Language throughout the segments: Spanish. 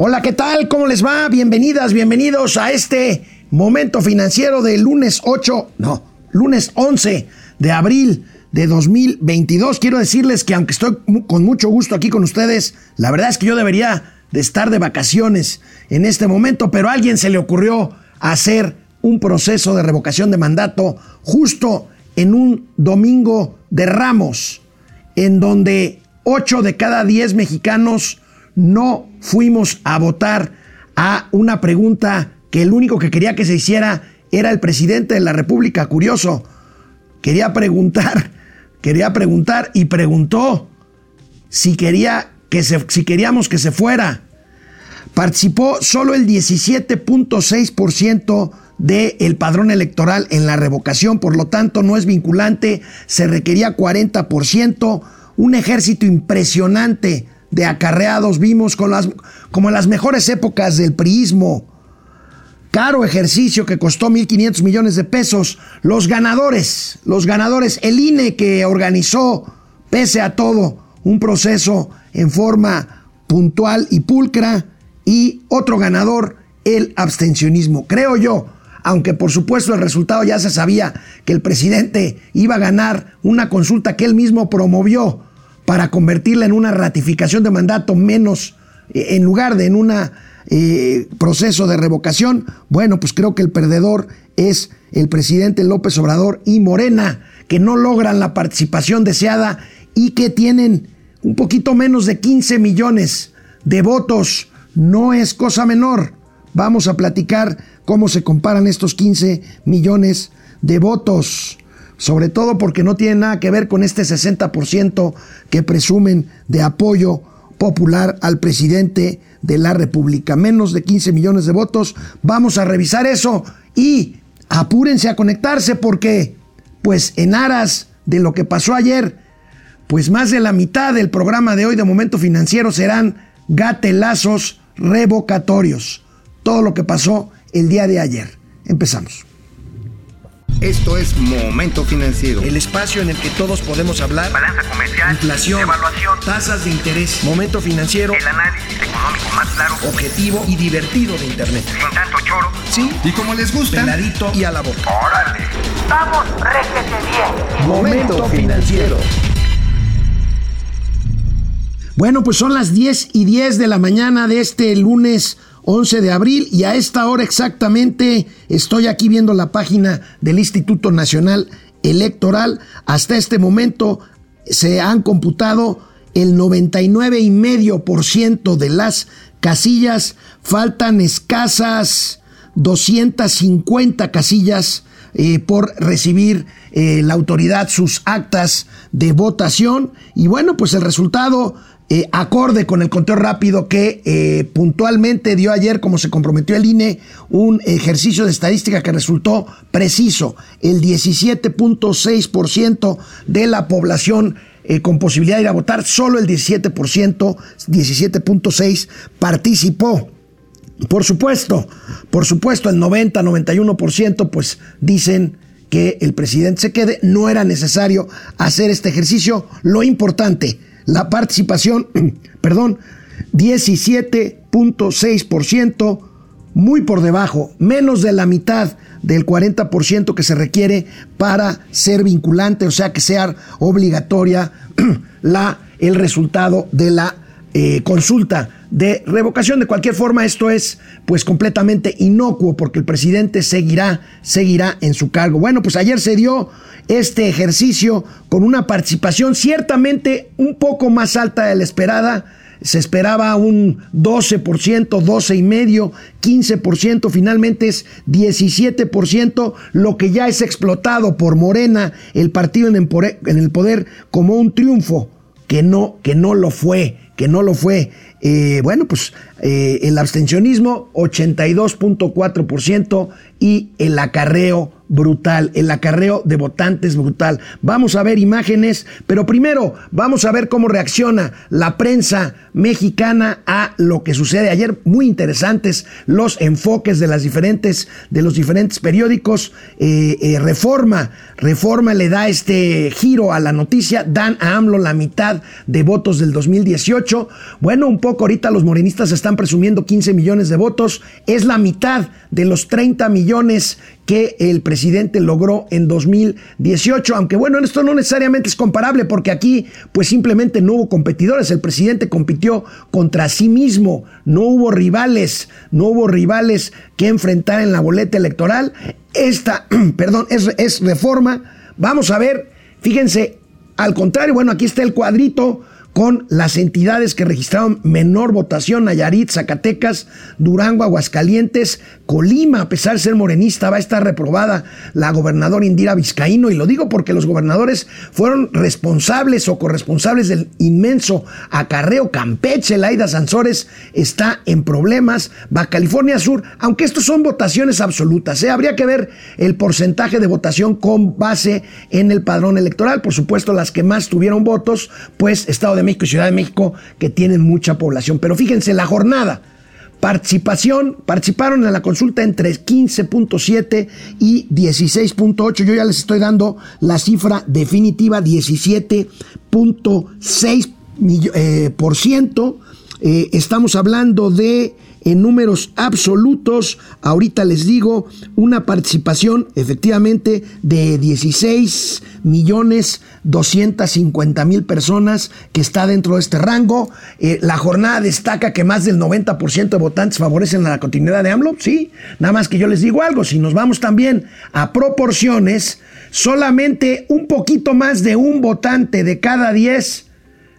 Hola, ¿qué tal? ¿Cómo les va? Bienvenidas, bienvenidos a este momento financiero del lunes 8, no, lunes 11 de abril de 2022. Quiero decirles que aunque estoy con mucho gusto aquí con ustedes, la verdad es que yo debería de estar de vacaciones en este momento, pero a alguien se le ocurrió hacer un proceso de revocación de mandato justo en un domingo de Ramos, en donde 8 de cada 10 mexicanos no fuimos a votar a una pregunta que el único que quería que se hiciera era el presidente de la República. Curioso, quería preguntar, quería preguntar y preguntó si, quería que se, si queríamos que se fuera. Participó solo el 17.6% del padrón electoral en la revocación, por lo tanto no es vinculante, se requería 40%, un ejército impresionante de acarreados vimos con las, como en las mejores épocas del priismo. Caro ejercicio que costó 1.500 millones de pesos. Los ganadores, los ganadores, el INE que organizó, pese a todo, un proceso en forma puntual y pulcra. Y otro ganador, el abstencionismo. Creo yo, aunque por supuesto el resultado ya se sabía que el presidente iba a ganar una consulta que él mismo promovió para convertirla en una ratificación de mandato menos, eh, en lugar de en un eh, proceso de revocación, bueno, pues creo que el perdedor es el presidente López Obrador y Morena, que no logran la participación deseada y que tienen un poquito menos de 15 millones de votos. No es cosa menor. Vamos a platicar cómo se comparan estos 15 millones de votos sobre todo porque no tiene nada que ver con este 60% que presumen de apoyo popular al presidente de la República. Menos de 15 millones de votos. Vamos a revisar eso y apúrense a conectarse porque, pues en aras de lo que pasó ayer, pues más de la mitad del programa de hoy de Momento Financiero serán gatelazos revocatorios. Todo lo que pasó el día de ayer. Empezamos. Esto es Momento Financiero. El espacio en el que todos podemos hablar. Balanza comercial. Inflación. Evaluación. Tasas de interés. Momento Financiero. El análisis económico más claro. Objetivo y divertido de Internet. Sin tanto choro. Sí. Y como les gusta. Peladito y a la boca. Órale. Vamos, réjete bien. Momento Financiero. Bueno, pues son las 10 y 10 de la mañana de este lunes 11 de abril y a esta hora exactamente estoy aquí viendo la página del Instituto Nacional Electoral. Hasta este momento se han computado el 99,5% de las casillas. Faltan escasas 250 casillas eh, por recibir eh, la autoridad sus actas de votación. Y bueno, pues el resultado eh, acorde con el conteo rápido que puntualmente dio ayer, como se comprometió el INE, un ejercicio de estadística que resultó preciso. El 17.6% de la población con posibilidad de ir a votar, solo el 17%, 17.6% participó. Por supuesto, por supuesto, el 90, 91% pues dicen que el presidente se quede. No era necesario hacer este ejercicio. Lo importante, la participación, perdón, 17.6%, muy por debajo, menos de la mitad del 40% que se requiere para ser vinculante, o sea, que sea obligatoria la, el resultado de la eh, consulta de revocación. De cualquier forma, esto es pues completamente inocuo porque el presidente seguirá, seguirá en su cargo. Bueno, pues ayer se dio este ejercicio con una participación ciertamente un poco más alta de la esperada. Se esperaba un 12%, 12,5%, 15%, finalmente es 17%, lo que ya es explotado por Morena, el partido en el poder, como un triunfo, que no, que no lo fue, que no lo fue. Eh, bueno, pues eh, el abstencionismo 82.4% y el acarreo brutal, el acarreo de votantes brutal. Vamos a ver imágenes, pero primero vamos a ver cómo reacciona la prensa mexicana a lo que sucede ayer. Muy interesantes los enfoques de las diferentes de los diferentes periódicos. Eh, Reforma, Reforma le da este giro a la noticia, dan a AMLO la mitad de votos del 2018. Bueno, un poco ahorita los morenistas están presumiendo 15 millones de votos, es la mitad de los 30 millones que el presidente logró en 2018, aunque bueno, esto no necesariamente es comparable porque aquí pues simplemente no hubo competidores, el presidente compitió contra sí mismo, no hubo rivales, no hubo rivales que enfrentar en la boleta electoral. Esta, perdón, es, es reforma. Vamos a ver, fíjense, al contrario, bueno, aquí está el cuadrito con las entidades que registraron menor votación, Nayarit, Zacatecas, Durango, Aguascalientes, Colima, a pesar de ser morenista, va a estar reprobada la gobernadora Indira Vizcaíno, y lo digo porque los gobernadores fueron responsables o corresponsables del inmenso acarreo. Campeche, Laida Sansores está en problemas, va California Sur, aunque estos son votaciones absolutas, ¿eh? habría que ver el porcentaje de votación con base en el padrón electoral, por supuesto las que más tuvieron votos, pues Estado de México y Ciudad de México que tienen mucha población. Pero fíjense, la jornada, participación, participaron en la consulta entre 15.7 y 16.8. Yo ya les estoy dando la cifra definitiva, 17.6 eh, por ciento. Eh, estamos hablando de en números absolutos, ahorita les digo, una participación efectivamente de 16 millones 250 mil personas que está dentro de este rango. Eh, la jornada destaca que más del 90% de votantes favorecen a la continuidad de AMLO, sí, nada más que yo les digo algo, si nos vamos también a proporciones, solamente un poquito más de un votante de cada 10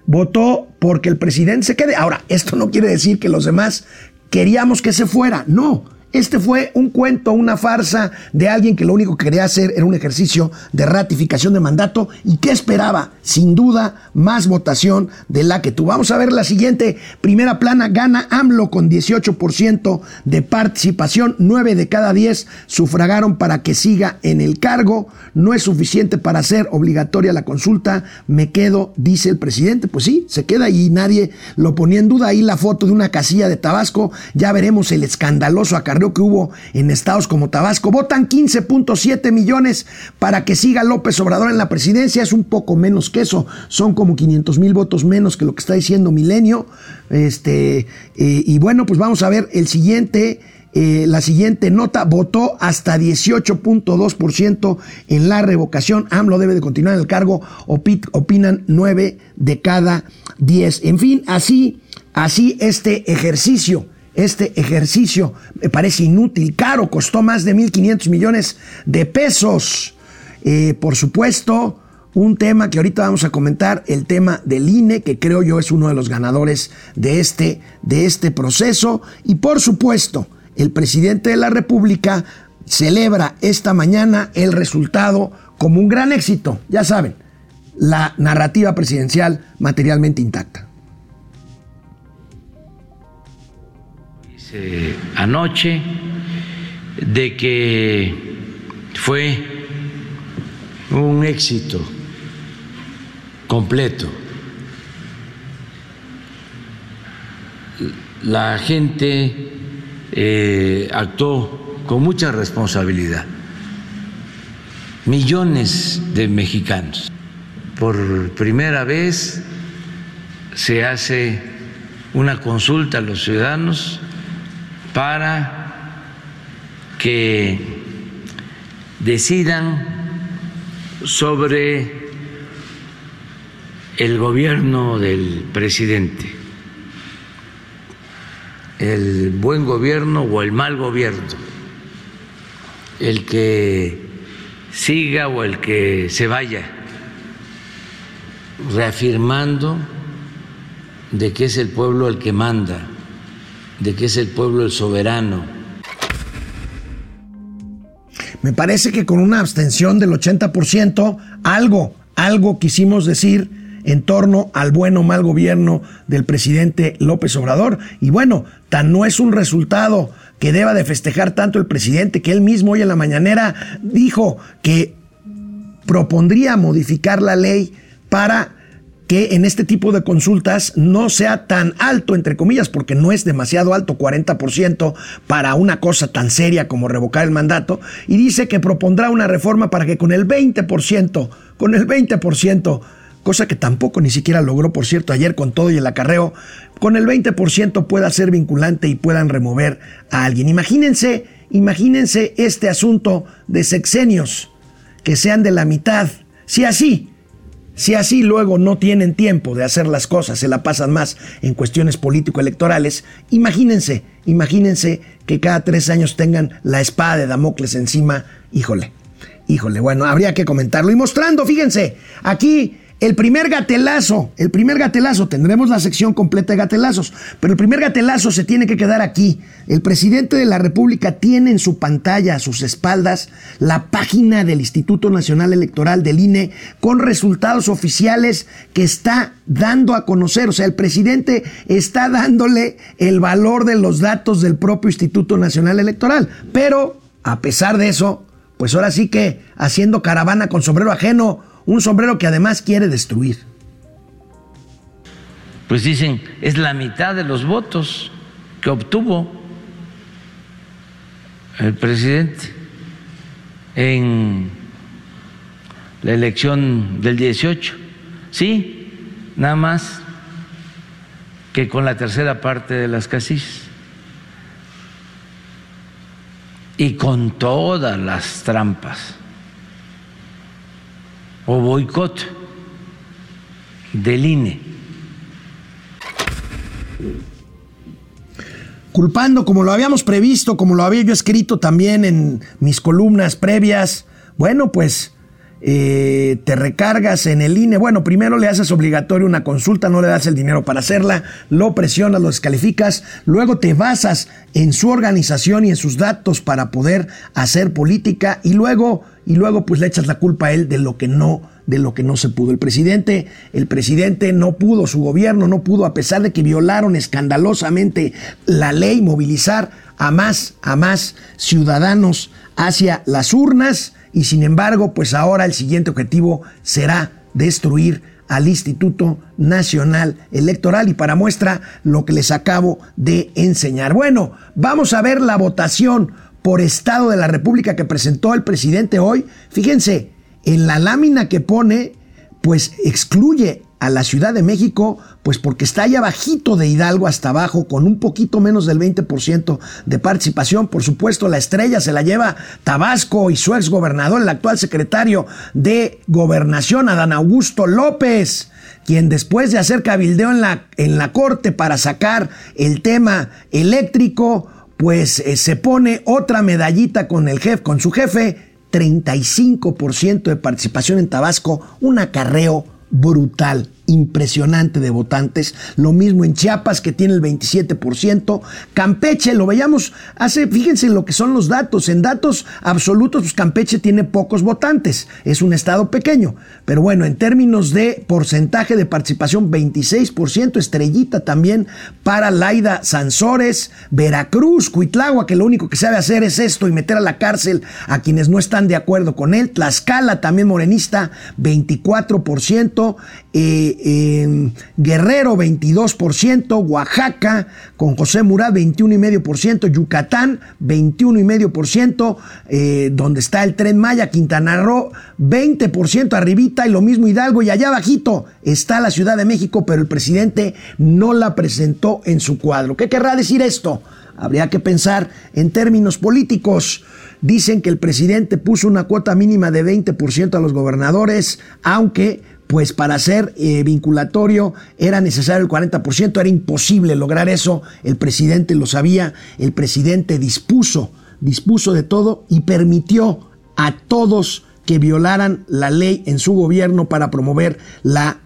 votó porque el presidente se quede. Ahora, esto no quiere decir que los demás queríamos que se fuera. No, este fue un cuento, una farsa de alguien que lo único que quería hacer era un ejercicio de ratificación de mandato y que esperaba, sin duda, más votación de la que tuvo. Vamos a ver la siguiente primera plana. Gana AMLO con 18% de participación. 9 de cada 10 sufragaron para que siga en el cargo. No es suficiente para hacer obligatoria la consulta. Me quedo, dice el presidente. Pues sí, se queda y nadie lo ponía en duda. Ahí la foto de una casilla de Tabasco. Ya veremos el escandaloso acarreo que hubo en estados como Tabasco. Votan 15.7 millones para que siga López Obrador en la presidencia. Es un poco menos que eso. Son como 500 mil votos menos que lo que está diciendo Milenio. Este, eh, y bueno, pues vamos a ver el siguiente. Eh, la siguiente nota votó hasta 18.2% en la revocación. AMLO debe de continuar en el cargo. opinan 9 de cada 10. En fin, así, así este ejercicio este ejercicio me parece inútil, caro, costó más de 1.500 millones de pesos. Eh, por supuesto, un tema que ahorita vamos a comentar, el tema del INE, que creo yo es uno de los ganadores de este, de este proceso. Y por supuesto, el presidente de la República celebra esta mañana el resultado como un gran éxito. Ya saben, la narrativa presidencial materialmente intacta. Anoche de que fue un éxito completo. La gente eh, actuó con mucha responsabilidad. Millones de mexicanos. Por primera vez se hace una consulta a los ciudadanos para que decidan sobre el gobierno del presidente, el buen gobierno o el mal gobierno, el que siga o el que se vaya, reafirmando de que es el pueblo el que manda de que es el pueblo el soberano. Me parece que con una abstención del 80%, algo, algo quisimos decir en torno al buen o mal gobierno del presidente López Obrador. Y bueno, tan no es un resultado que deba de festejar tanto el presidente que él mismo hoy en la mañanera dijo que propondría modificar la ley para que en este tipo de consultas no sea tan alto, entre comillas, porque no es demasiado alto, 40% para una cosa tan seria como revocar el mandato, y dice que propondrá una reforma para que con el 20%, con el 20%, cosa que tampoco ni siquiera logró, por cierto, ayer con todo y el acarreo, con el 20% pueda ser vinculante y puedan remover a alguien. Imagínense, imagínense este asunto de sexenios que sean de la mitad. Si así, si así luego no tienen tiempo de hacer las cosas, se la pasan más en cuestiones político-electorales, imagínense, imagínense que cada tres años tengan la espada de Damocles encima, híjole, híjole, bueno, habría que comentarlo. Y mostrando, fíjense, aquí el primer gatelazo, el primer gatelazo, tendremos la sección completa de gatelazos, pero el primer gatelazo se tiene que quedar aquí. El presidente de la República tiene en su pantalla, a sus espaldas, la página del Instituto Nacional Electoral del INE con resultados oficiales que está dando a conocer. O sea, el presidente está dándole el valor de los datos del propio Instituto Nacional Electoral. Pero, a pesar de eso, pues ahora sí que haciendo caravana con sombrero ajeno, un sombrero que además quiere destruir. Pues dicen, es la mitad de los votos que obtuvo el presidente en la elección del 18. Sí, nada más que con la tercera parte de las casillas. Y con todas las trampas o boicot del INE. Culpando, como lo habíamos previsto, como lo había yo escrito también en mis columnas previas, bueno, pues eh, te recargas en el INE. Bueno, primero le haces obligatorio una consulta, no le das el dinero para hacerla, lo presionas, lo descalificas, luego te basas en su organización y en sus datos para poder hacer política y luego y luego pues le echas la culpa a él de lo que no de lo que no se pudo. El presidente, el presidente no pudo, su gobierno no pudo, a pesar de que violaron escandalosamente la ley, movilizar a más, a más ciudadanos hacia las urnas, y sin embargo, pues ahora el siguiente objetivo será destruir al Instituto Nacional Electoral y para muestra lo que les acabo de enseñar. Bueno, vamos a ver la votación por Estado de la República que presentó el presidente hoy, fíjense, en la lámina que pone, pues excluye a la Ciudad de México, pues porque está allá bajito de Hidalgo hasta abajo, con un poquito menos del 20% de participación. Por supuesto, la estrella se la lleva Tabasco y su ex gobernador, el actual secretario de Gobernación, Adán Augusto López quien después de hacer cabildeo en la, en la corte para sacar el tema eléctrico, pues eh, se pone otra medallita con el jefe, con su jefe, 35% de participación en Tabasco, un acarreo brutal impresionante de votantes. Lo mismo en Chiapas, que tiene el 27%. Campeche, lo veíamos hace, fíjense en lo que son los datos. En datos absolutos, pues Campeche tiene pocos votantes. Es un estado pequeño. Pero bueno, en términos de porcentaje de participación, 26%. Estrellita también para Laida Sansores. Veracruz, Cuitlagua, que lo único que sabe hacer es esto y meter a la cárcel a quienes no están de acuerdo con él. Tlaxcala, también morenista, 24%. Eh, Guerrero 22%, Oaxaca con José Murat 21,5%, Yucatán 21,5%, eh, donde está el tren Maya, Quintana Roo 20% arribita y lo mismo Hidalgo y allá abajito está la Ciudad de México, pero el presidente no la presentó en su cuadro. ¿Qué querrá decir esto? Habría que pensar en términos políticos. Dicen que el presidente puso una cuota mínima de 20% a los gobernadores, aunque pues para ser eh, vinculatorio era necesario el 40%, era imposible lograr eso, el presidente lo sabía, el presidente dispuso, dispuso de todo y permitió a todos que violaran la ley en su gobierno para promover la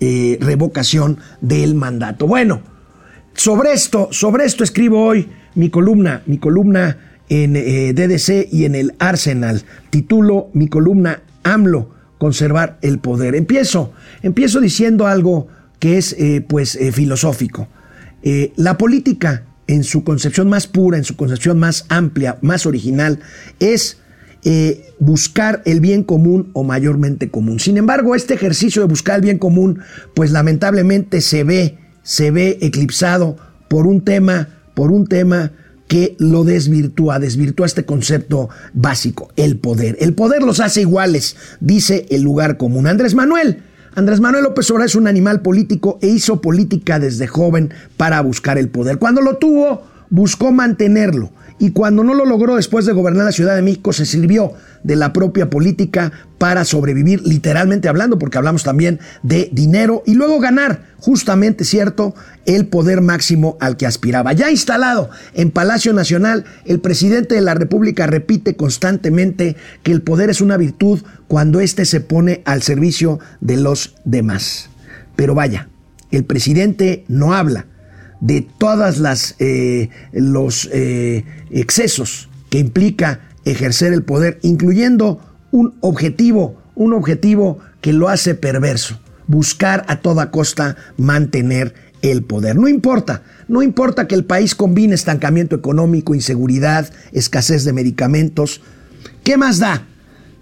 eh, revocación del mandato. Bueno, sobre esto, sobre esto escribo hoy mi columna, mi columna en eh, DDC y en el Arsenal. Titulo mi columna AMLO conservar el poder. Empiezo, empiezo diciendo algo que es eh, pues eh, filosófico. Eh, la política en su concepción más pura, en su concepción más amplia, más original, es buscar el bien común o mayormente común. Sin embargo, este ejercicio de buscar el bien común, pues lamentablemente se ve, se ve eclipsado por un tema, por un tema que lo desvirtúa, desvirtúa este concepto básico, el poder. El poder los hace iguales, dice el lugar común. Andrés Manuel. Andrés Manuel López Obrador es un animal político e hizo política desde joven para buscar el poder. Cuando lo tuvo, buscó mantenerlo y cuando no lo logró después de gobernar la Ciudad de México, se sirvió de la propia política para sobrevivir, literalmente hablando, porque hablamos también de dinero y luego ganar, justamente cierto, el poder máximo al que aspiraba. Ya instalado en Palacio Nacional, el presidente de la República repite constantemente que el poder es una virtud cuando éste se pone al servicio de los demás. Pero vaya, el presidente no habla de todas las eh, los eh, excesos que implica ejercer el poder, incluyendo un objetivo, un objetivo que lo hace perverso, buscar a toda costa mantener el poder. No importa, no importa que el país combine estancamiento económico, inseguridad, escasez de medicamentos. ¿Qué más da?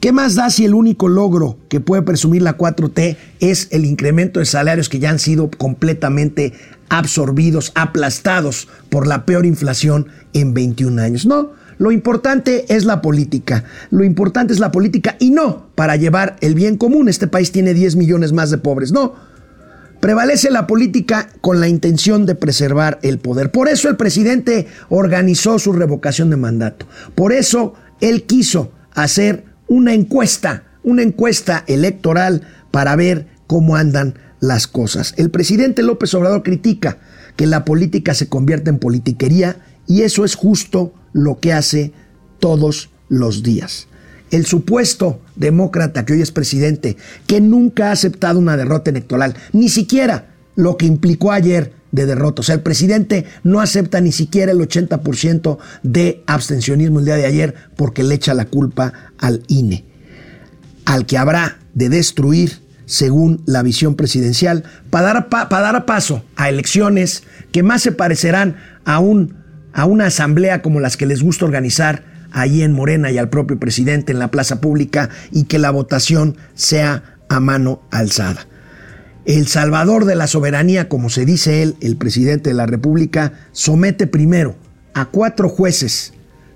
¿Qué más da si el único logro que puede presumir la 4T es el incremento de salarios que ya han sido completamente absorbidos, aplastados por la peor inflación en 21 años? No, lo importante es la política. Lo importante es la política y no para llevar el bien común. Este país tiene 10 millones más de pobres. No. Prevalece la política con la intención de preservar el poder. Por eso el presidente organizó su revocación de mandato. Por eso él quiso hacer una encuesta, una encuesta electoral para ver cómo andan las cosas. El presidente López Obrador critica que la política se convierta en politiquería y eso es justo lo que hace todos los días. El supuesto demócrata que hoy es presidente, que nunca ha aceptado una derrota electoral, ni siquiera lo que implicó ayer de derrota. O sea, el presidente no acepta ni siquiera el 80% de abstencionismo el día de ayer porque le echa la culpa al INE, al que habrá de destruir según la visión presidencial, para dar, para dar paso a elecciones que más se parecerán a, un, a una asamblea como las que les gusta organizar allí en Morena y al propio presidente en la plaza pública y que la votación sea a mano alzada el salvador de la soberanía, como se dice él, el presidente de la República, somete primero a cuatro jueces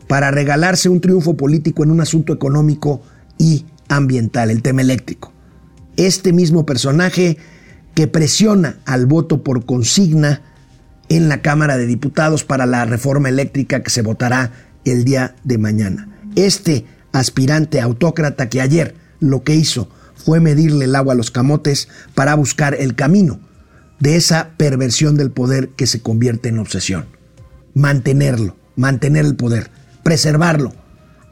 para regalarse un triunfo político en un asunto económico y ambiental, el tema eléctrico. Este mismo personaje que presiona al voto por consigna en la Cámara de Diputados para la reforma eléctrica que se votará el día de mañana. Este aspirante autócrata que ayer lo que hizo fue medirle el agua a los camotes para buscar el camino de esa perversión del poder que se convierte en obsesión. Mantenerlo, mantener el poder, preservarlo,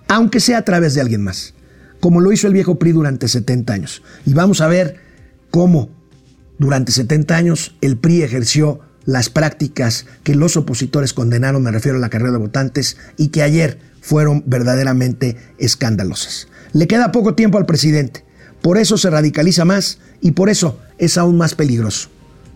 aunque sea a través de alguien más, como lo hizo el viejo PRI durante 70 años. Y vamos a ver cómo durante 70 años el PRI ejerció las prácticas que los opositores condenaron, me refiero a la carrera de votantes, y que ayer fueron verdaderamente escandalosas. Le queda poco tiempo al presidente. Por eso se radicaliza más y por eso es aún más peligroso.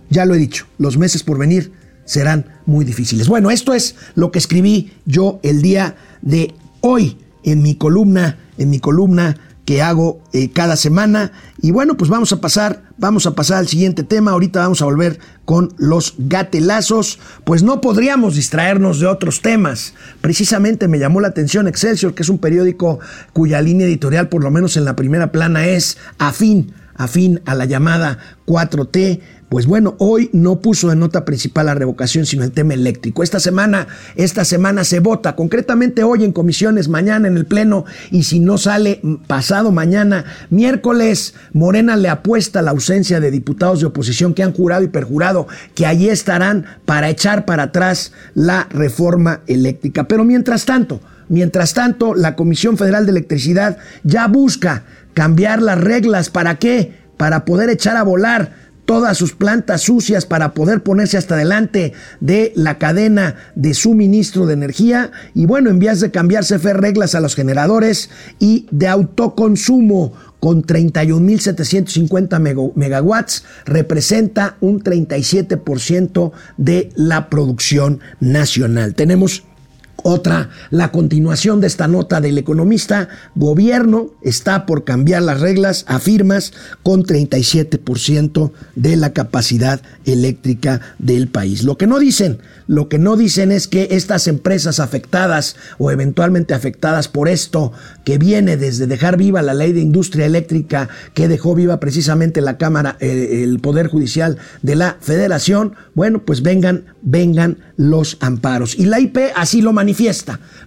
Ya lo he dicho, los meses por venir serán muy difíciles. Bueno, esto es lo que escribí yo el día de hoy en mi columna, en mi columna que hago eh, cada semana. Y bueno, pues vamos a pasar, vamos a pasar al siguiente tema. Ahorita vamos a volver con los gatelazos. Pues no podríamos distraernos de otros temas. Precisamente me llamó la atención Excelsior, que es un periódico cuya línea editorial, por lo menos en la primera plana, es afín, afín a la llamada 4T pues bueno, hoy no puso en nota principal la revocación, sino el tema eléctrico. Esta semana, esta semana se vota, concretamente hoy en comisiones, mañana en el Pleno, y si no sale pasado mañana, miércoles, Morena le apuesta la ausencia de diputados de oposición que han jurado y perjurado que allí estarán para echar para atrás la reforma eléctrica. Pero mientras tanto, mientras tanto, la Comisión Federal de Electricidad ya busca cambiar las reglas. ¿Para qué? Para poder echar a volar todas sus plantas sucias para poder ponerse hasta delante de la cadena de suministro de energía. Y bueno, en vías de cambiar CFE reglas a los generadores y de autoconsumo con 31.750 megawatts, representa un 37% de la producción nacional. Tenemos otra, la continuación de esta nota del economista, gobierno está por cambiar las reglas, afirmas, con 37% de la capacidad eléctrica del país. Lo que no dicen, lo que no dicen es que estas empresas afectadas o eventualmente afectadas por esto que viene desde dejar viva la ley de industria eléctrica que dejó viva precisamente la Cámara, eh, el Poder Judicial de la Federación, bueno, pues vengan, vengan los amparos. Y la IP así lo manifiesta.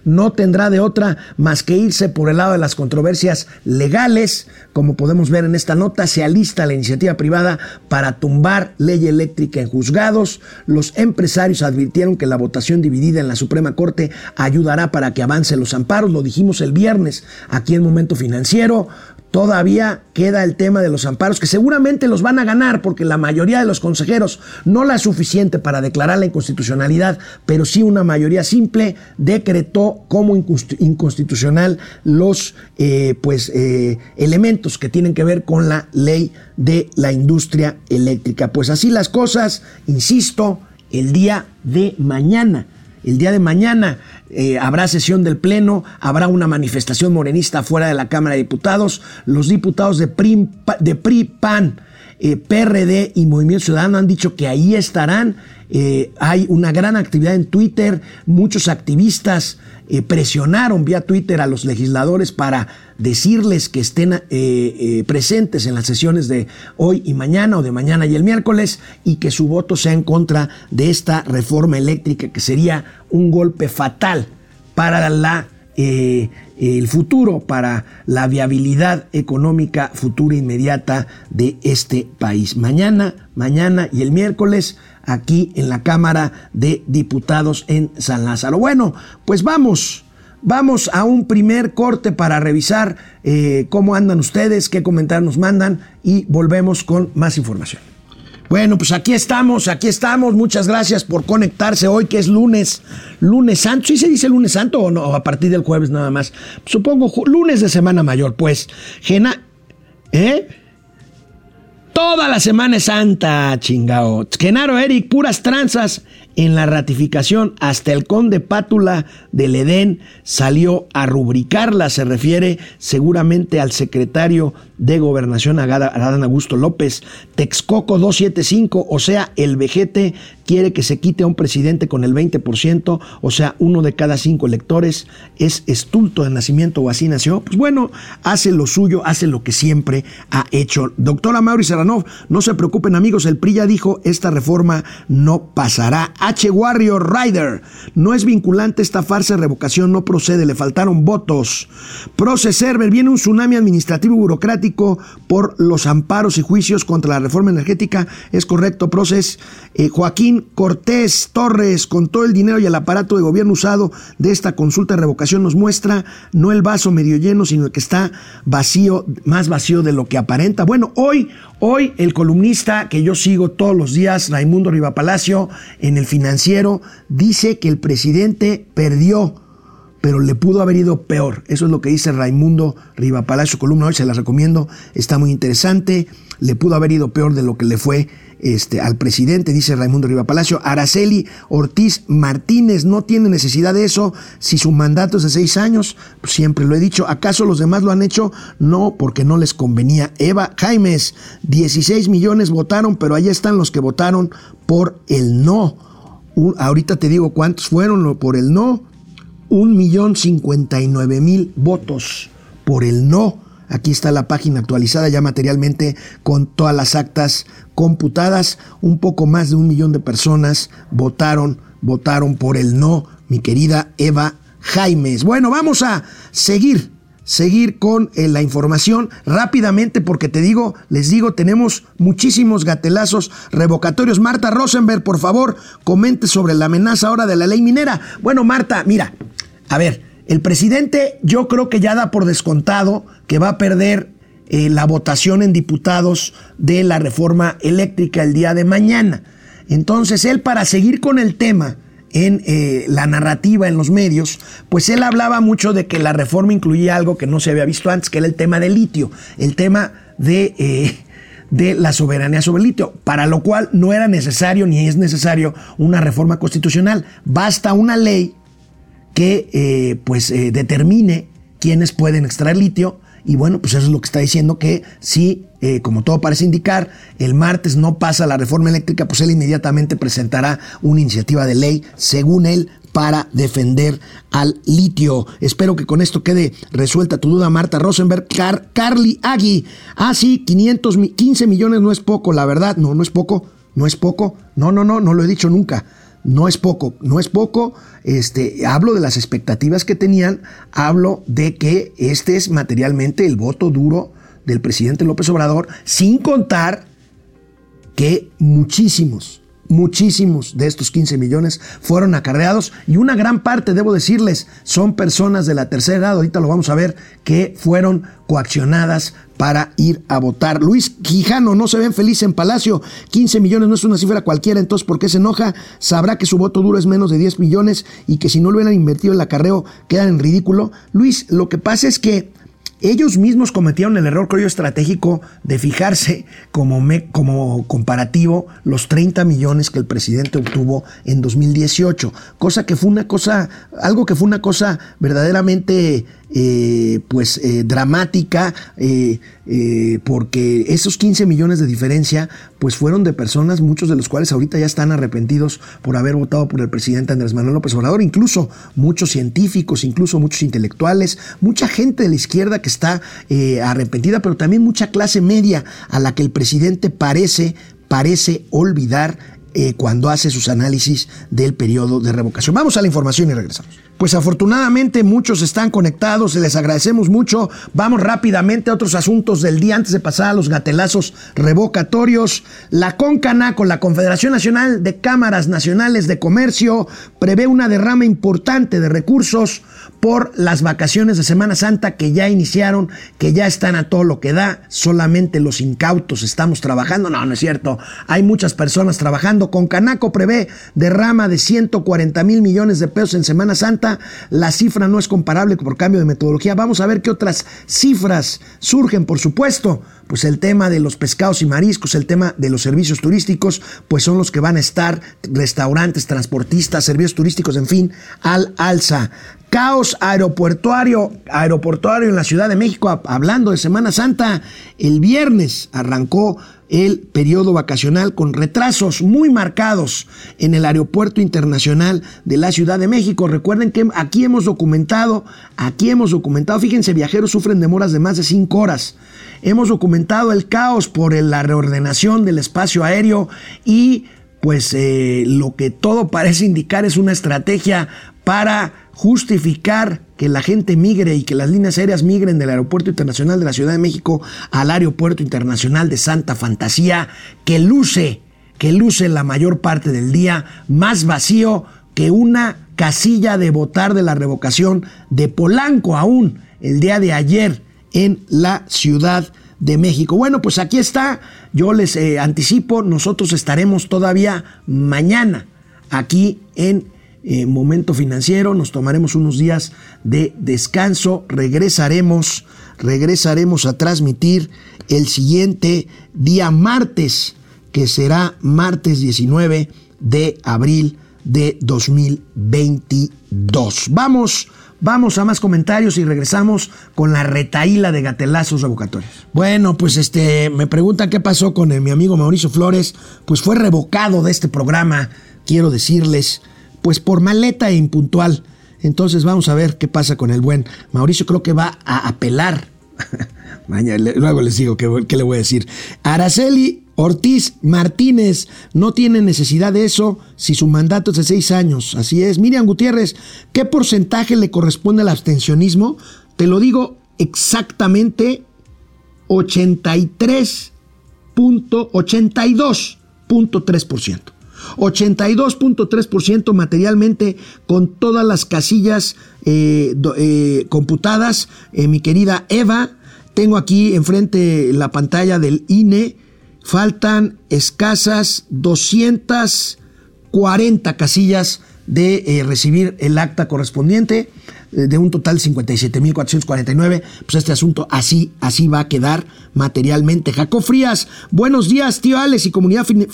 No tendrá de otra más que irse por el lado de las controversias legales. Como podemos ver en esta nota, se alista la iniciativa privada para tumbar ley eléctrica en juzgados. Los empresarios advirtieron que la votación dividida en la Suprema Corte ayudará para que avancen los amparos. Lo dijimos el viernes aquí en Momento Financiero. Todavía queda el tema de los amparos, que seguramente los van a ganar porque la mayoría de los consejeros no la suficiente para declarar la inconstitucionalidad, pero sí una mayoría simple decretó como inconstitucional los eh, pues, eh, elementos que tienen que ver con la ley de la industria eléctrica. Pues así las cosas, insisto, el día de mañana el día de mañana eh, habrá sesión del Pleno, habrá una manifestación morenista fuera de la Cámara de Diputados. Los diputados de PRI, de PRI PAN, eh, PRD y Movimiento Ciudadano han dicho que ahí estarán. Eh, hay una gran actividad en Twitter, muchos activistas eh, presionaron vía Twitter a los legisladores para decirles que estén presentes en las sesiones de hoy y mañana o de mañana y el miércoles y que su voto sea en contra de esta reforma eléctrica que sería un golpe fatal para la el futuro, para la viabilidad económica futura inmediata de este país. Mañana, mañana y el miércoles aquí en la Cámara de Diputados en San Lázaro. Bueno, pues vamos. Vamos a un primer corte para revisar eh, cómo andan ustedes, qué comentarios nos mandan y volvemos con más información. Bueno, pues aquí estamos, aquí estamos. Muchas gracias por conectarse hoy, que es lunes, lunes santo. ¿Sí se dice lunes santo o no? A partir del jueves nada más. Supongo lunes de Semana Mayor, pues. Gena, ¿eh? Toda la Semana Santa, chingao. Genaro Eric, puras tranzas en la ratificación. Hasta el conde Pátula del Edén salió a rubricarla. Se refiere seguramente al secretario de Gobernación, Adán Augusto López. Texcoco 275, o sea, el vejete quiere que se quite a un presidente con el 20%, o sea, uno de cada cinco electores es estulto de nacimiento o así nació. Pues bueno, hace lo suyo, hace lo que siempre ha hecho. Doctora Mauri Serranov, no se preocupen amigos, el PRI ya dijo, esta reforma no pasará. H. Warrior Rider, no es vinculante esta farsa de revocación, no procede, le faltaron votos. Proceserver, viene un tsunami administrativo burocrático por los amparos y juicios contra la reforma energética, es correcto, Proces. Eh, Joaquín Cortés Torres, con todo el dinero y el aparato de gobierno usado de esta consulta de revocación, nos muestra no el vaso medio lleno, sino el que está vacío, más vacío de lo que aparenta. Bueno, hoy, hoy el columnista que yo sigo todos los días, Raimundo Rivapalacio, en el financiero, dice que el presidente perdió pero le pudo haber ido peor. Eso es lo que dice Raimundo Rivapalacio, columna hoy se la recomiendo, está muy interesante. Le pudo haber ido peor de lo que le fue este, al presidente, dice Raimundo Riva Palacio. Araceli Ortiz Martínez no tiene necesidad de eso si su mandato es de seis años. Siempre lo he dicho. ¿Acaso los demás lo han hecho? No, porque no les convenía. Eva Jaimes, 16 millones votaron, pero ahí están los que votaron por el no. ahorita te digo cuántos fueron por el no. Un millón cincuenta y nueve mil votos por el no. Aquí está la página actualizada ya materialmente con todas las actas computadas. Un poco más de un millón de personas votaron, votaron por el no, mi querida Eva Jaimes. Bueno, vamos a seguir, seguir con eh, la información rápidamente porque te digo, les digo, tenemos muchísimos gatelazos revocatorios. Marta Rosenberg, por favor, comente sobre la amenaza ahora de la ley minera. Bueno, Marta, mira, a ver, el presidente yo creo que ya da por descontado que va a perder eh, la votación en diputados de la reforma eléctrica el día de mañana. Entonces él para seguir con el tema en eh, la narrativa en los medios, pues él hablaba mucho de que la reforma incluía algo que no se había visto antes, que era el tema del litio, el tema de, eh, de la soberanía sobre el litio, para lo cual no era necesario ni es necesario una reforma constitucional, basta una ley que eh, pues determine quiénes pueden extraer litio y bueno, pues eso es lo que está diciendo que si, eh, como todo parece indicar, el martes no pasa la reforma eléctrica, pues él inmediatamente presentará una iniciativa de ley, según él, para defender al litio. Espero que con esto quede resuelta tu duda, Marta Rosenberg. Carly Agui. Ah, sí, 500, 15 millones no es poco, la verdad. No, no es poco. No es poco. No, no, no, no lo he dicho nunca no es poco, no es poco. Este, hablo de las expectativas que tenían, hablo de que este es materialmente el voto duro del presidente López Obrador, sin contar que muchísimos, muchísimos de estos 15 millones fueron acarreados y una gran parte, debo decirles, son personas de la tercera edad, ahorita lo vamos a ver, que fueron coaccionadas para ir a votar. Luis Quijano, no se ven felices en Palacio, 15 millones no es una cifra cualquiera, entonces ¿por qué se enoja? Sabrá que su voto duro es menos de 10 millones y que si no lo hubieran invertido en el acarreo quedan en ridículo. Luis, lo que pasa es que ellos mismos cometieron el error, creo estratégico de fijarse como, como comparativo los 30 millones que el presidente obtuvo en 2018, cosa que fue una cosa, algo que fue una cosa verdaderamente eh, pues eh, dramática, eh, porque esos 15 millones de diferencia pues fueron de personas, muchos de los cuales ahorita ya están arrepentidos por haber votado por el presidente Andrés Manuel López Obrador, incluso muchos científicos, incluso muchos intelectuales, mucha gente de la izquierda que está arrepentida, pero también mucha clase media a la que el presidente parece, parece olvidar cuando hace sus análisis del periodo de revocación. Vamos a la información y regresamos. Pues afortunadamente muchos están conectados, les agradecemos mucho. Vamos rápidamente a otros asuntos del día antes de pasar a los gatelazos revocatorios. La CONCANA, la Confederación Nacional de Cámaras Nacionales de Comercio, prevé una derrama importante de recursos por las vacaciones de Semana Santa que ya iniciaron, que ya están a todo lo que da. Solamente los incautos estamos trabajando. No, no es cierto. Hay muchas personas trabajando. Concanaco prevé derrama de 140 mil millones de pesos en Semana Santa la cifra no es comparable por cambio de metodología. Vamos a ver qué otras cifras surgen, por supuesto. Pues el tema de los pescados y mariscos, el tema de los servicios turísticos, pues son los que van a estar, restaurantes, transportistas, servicios turísticos, en fin, al alza caos aeroportuario, aeroportuario en la Ciudad de México, hablando de Semana Santa, el viernes arrancó el periodo vacacional con retrasos muy marcados en el Aeropuerto Internacional de la Ciudad de México. Recuerden que aquí hemos documentado, aquí hemos documentado, fíjense, viajeros sufren demoras de más de cinco horas. Hemos documentado el caos por la reordenación del espacio aéreo y pues eh, lo que todo parece indicar es una estrategia para justificar que la gente migre y que las líneas aéreas migren del Aeropuerto Internacional de la Ciudad de México al Aeropuerto Internacional de Santa Fantasía, que luce, que luce la mayor parte del día más vacío que una casilla de votar de la revocación de Polanco aún el día de ayer en la Ciudad de México. Bueno, pues aquí está, yo les eh, anticipo, nosotros estaremos todavía mañana aquí en eh, momento financiero, nos tomaremos unos días de descanso, regresaremos, regresaremos a transmitir el siguiente día martes, que será martes 19 de abril de 2022. Vamos, vamos a más comentarios y regresamos con la retaíla de gatelazos revocatorios. Bueno, pues este, me preguntan qué pasó con mi amigo Mauricio Flores, pues fue revocado de este programa, quiero decirles pues por maleta e impuntual. Entonces vamos a ver qué pasa con el buen Mauricio. Creo que va a apelar. Mañana, luego les digo qué, le voy a decir. Araceli Ortiz Martínez no tiene necesidad de eso si su mandato es de seis años. Así es. Miriam Gutiérrez, ¿qué porcentaje le corresponde al abstencionismo? Te lo digo exactamente 83.82.3%. 82.3% materialmente con todas las casillas eh, eh, computadas, eh, mi querida Eva. tengo aquí enfrente la pantalla del INE, faltan escasas 240 casillas de recibir el acta correspondiente de un total de 57.449. Pues este asunto así, así va a quedar materialmente. Jacob Frías, buenos días, tío Alex y comunidad fin-.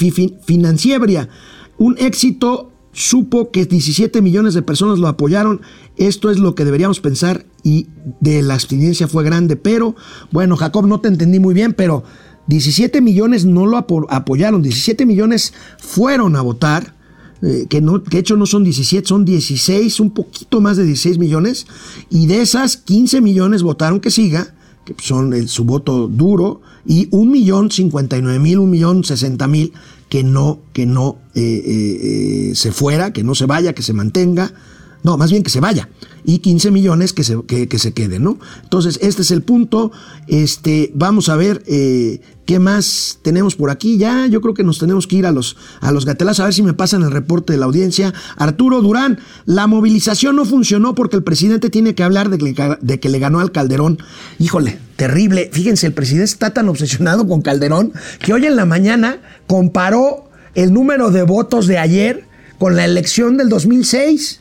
Un éxito supo que 17 millones de personas lo apoyaron. Esto es lo que deberíamos pensar y de la abstinencia fue grande. Pero, bueno, Jacob, no te entendí muy bien, pero 17 millones no lo apo- apoyaron. 17 millones fueron a votar. Eh, que, no, que de hecho no son 17, son 16, un poquito más de 16 millones. Y de esas, 15 millones votaron que siga, que son el- su voto duro, y un millón 59 mil, un millón 60 mil que no, que no eh, eh, eh, se fuera, que no se vaya, que se mantenga. No, más bien que se vaya. Y 15 millones que se, que, se queden, ¿no? Entonces, este es el punto. Este, vamos a ver eh, qué más tenemos por aquí. Ya, yo creo que nos tenemos que ir a los, a los gatelazos, a ver si me pasan el reporte de la audiencia. Arturo Durán, la movilización no funcionó porque el presidente tiene que hablar de que, de que le ganó al Calderón. Híjole, terrible. Fíjense, el presidente está tan obsesionado con Calderón que hoy en la mañana comparó el número de votos de ayer con la elección del 2006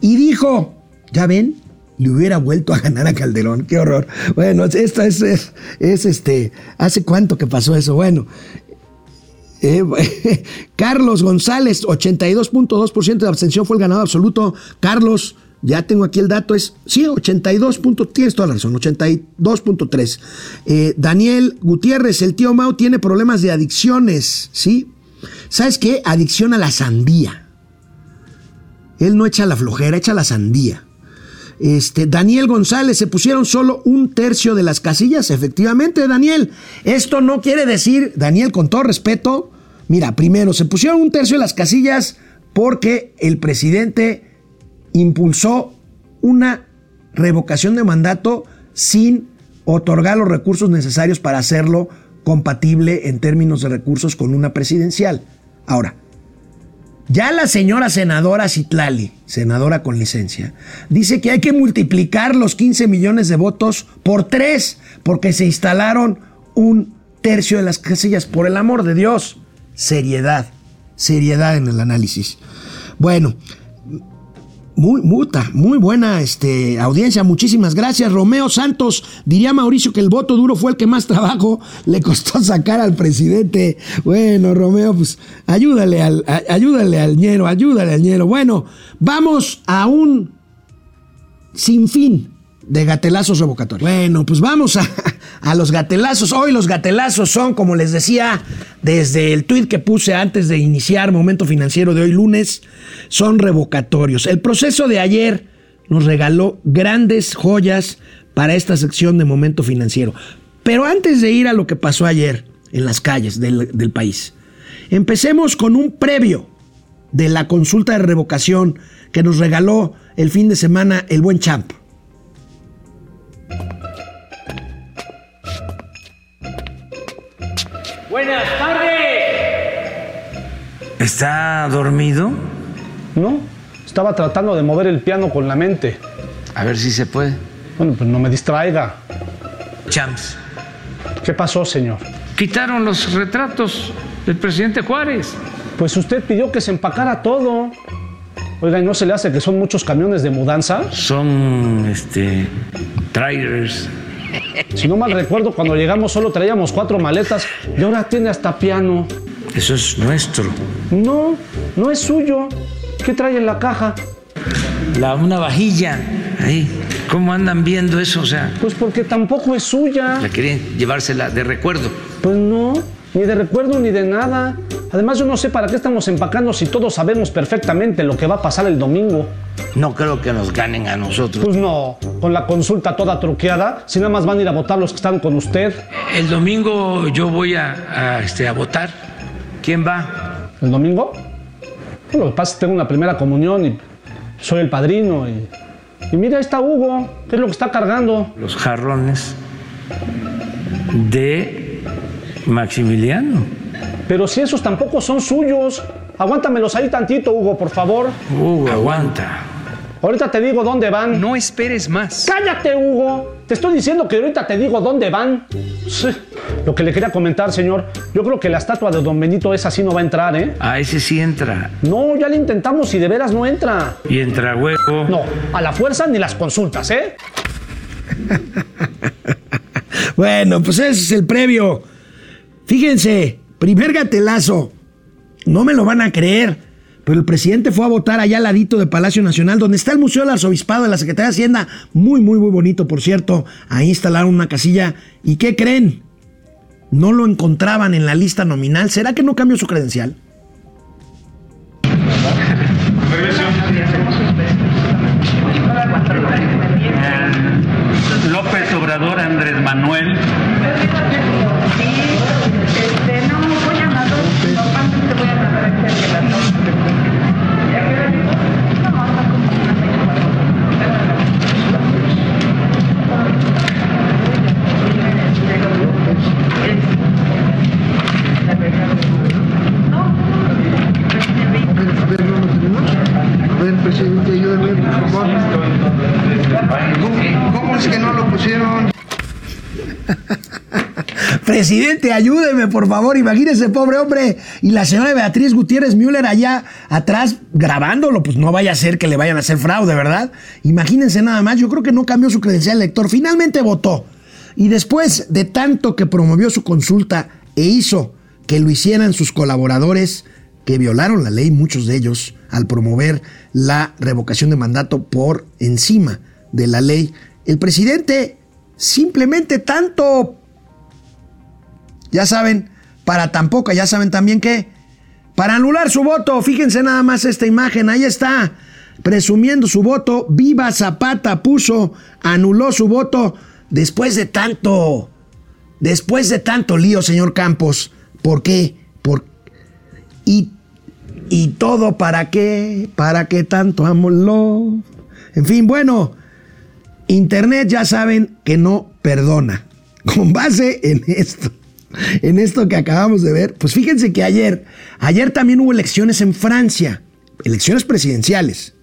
y dijo, ya ven, le hubiera vuelto a ganar a Calderón, qué horror. Bueno, esto es, es, es, este, ¿hace cuánto que pasó eso? Bueno. eh, Carlos González, 82.2% de abstención fue el ganador absoluto. Carlos, ya tengo aquí el dato, es, sí, 82. punto- tienes toda la razón, 82.3. Eh, Daniel Gutiérrez, el tío Mau tiene problemas de adicciones, ¿sí? ¿Sabes qué? Adicción a la sandía. Él no echa la flojera, echa la sandía. Este, Daniel González, se pusieron solo un tercio de las casillas. Efectivamente, Daniel. Esto no quiere decir, Daniel, con todo respeto, mira, primero, se pusieron un tercio de las casillas porque el presidente impulsó una revocación de mandato sin otorgar los recursos necesarios para hacerlo compatible en términos de recursos con una presidencial. Ahora, ya la señora senadora Citlali, senadora con licencia, dice que hay que multiplicar los 15 millones de votos por tres, porque se instalaron un tercio de las casillas. Por el amor de Dios, seriedad, seriedad en el análisis. Bueno, muy, muta, muy buena este, audiencia, muchísimas gracias. Romeo Santos, diría Mauricio que el voto duro fue el que más trabajo le costó sacar al presidente. Bueno, Romeo, pues ayúdale al, ayúdale al ñero, ayúdale al ñero. Bueno, vamos a un sinfín de gatelazos revocatorios. Bueno, pues vamos a, a los gatelazos. Hoy los gatelazos son, como les decía, desde el tuit que puse antes de iniciar Momento Financiero de hoy lunes, son revocatorios. El proceso de ayer nos regaló grandes joyas para esta sección de Momento Financiero. Pero antes de ir a lo que pasó ayer en las calles del, del país, empecemos con un previo de la consulta de revocación que nos regaló el fin de semana el buen Champ. Buenas tardes. ¿Está dormido? No, estaba tratando de mover el piano con la mente. A ver si se puede. Bueno, pues no me distraiga. Champs. ¿Qué pasó, señor? Quitaron los retratos del presidente Juárez. Pues usted pidió que se empacara todo. Oiga, ¿y no se le hace que son muchos camiones de mudanza? Son este trailers. Si no mal recuerdo, cuando llegamos solo traíamos cuatro maletas y ahora tiene hasta piano. Eso es nuestro. No, no es suyo. ¿Qué trae en la caja? La, una vajilla. Ahí. ¿Cómo andan viendo eso? O sea, Pues porque tampoco es suya. la querían llevársela de recuerdo. Pues no, ni de recuerdo ni de nada. Además, yo no sé para qué estamos empacando si todos sabemos perfectamente lo que va a pasar el domingo. No creo que nos ganen a nosotros. Pues no, con la consulta toda truqueada, si nada más van a ir a votar los que están con usted. El domingo yo voy a, a, este, a votar. ¿Quién va? ¿El domingo? Bueno, lo que pasa es que tengo una primera comunión y soy el padrino. Y, y mira, ahí está Hugo, ¿qué es lo que está cargando? Los jarrones de Maximiliano. Pero si esos tampoco son suyos. Aguántamelos ahí tantito, Hugo, por favor. Uh, aguanta. Ahorita te digo dónde van. No esperes más. ¡Cállate, Hugo! Te estoy diciendo que ahorita te digo dónde van. Sí. Lo que le quería comentar, señor, yo creo que la estatua de Don Benito esa sí no va a entrar, ¿eh? A ese sí entra. No, ya le intentamos y de veras no entra. Y entra huevo. No, a la fuerza ni las consultas, ¿eh? Bueno, pues ese es el previo. Fíjense, primer gatelazo. No me lo van a creer. Pero el presidente fue a votar allá al ladito de Palacio Nacional, donde está el Museo del Arzobispado de la Secretaría de Hacienda. Muy, muy, muy bonito, por cierto. Ahí instalaron una casilla. ¿Y qué creen? No lo encontraban en la lista nominal. ¿Será que no cambió su credencial? López Obrador Andrés Manuel. Presidente, ayúdame, por favor. ¿Cómo, es que no lo pusieron? Presidente, ayúdeme, por favor. Imagínese, pobre hombre. Y la señora Beatriz Gutiérrez Müller allá atrás grabándolo. Pues no vaya a ser que le vayan a hacer fraude, ¿verdad? Imagínense nada más. Yo creo que no cambió su credencial elector. Finalmente votó. Y después de tanto que promovió su consulta e hizo que lo hicieran sus colaboradores, que violaron la ley, muchos de ellos, al promover la revocación de mandato por encima de la ley, el presidente simplemente tanto ya saben, para tampoco, ya saben también que, para anular su voto, fíjense nada más esta imagen, ahí está, presumiendo su voto, Viva Zapata puso, anuló su voto después de tanto, después de tanto lío, señor Campos. ¿Por qué? Por, y, y todo para qué, para qué tanto amor. En fin, bueno, Internet ya saben que no perdona. Con base en esto en esto que acabamos de ver, pues fíjense que ayer, ayer también hubo elecciones en Francia, elecciones presidenciales.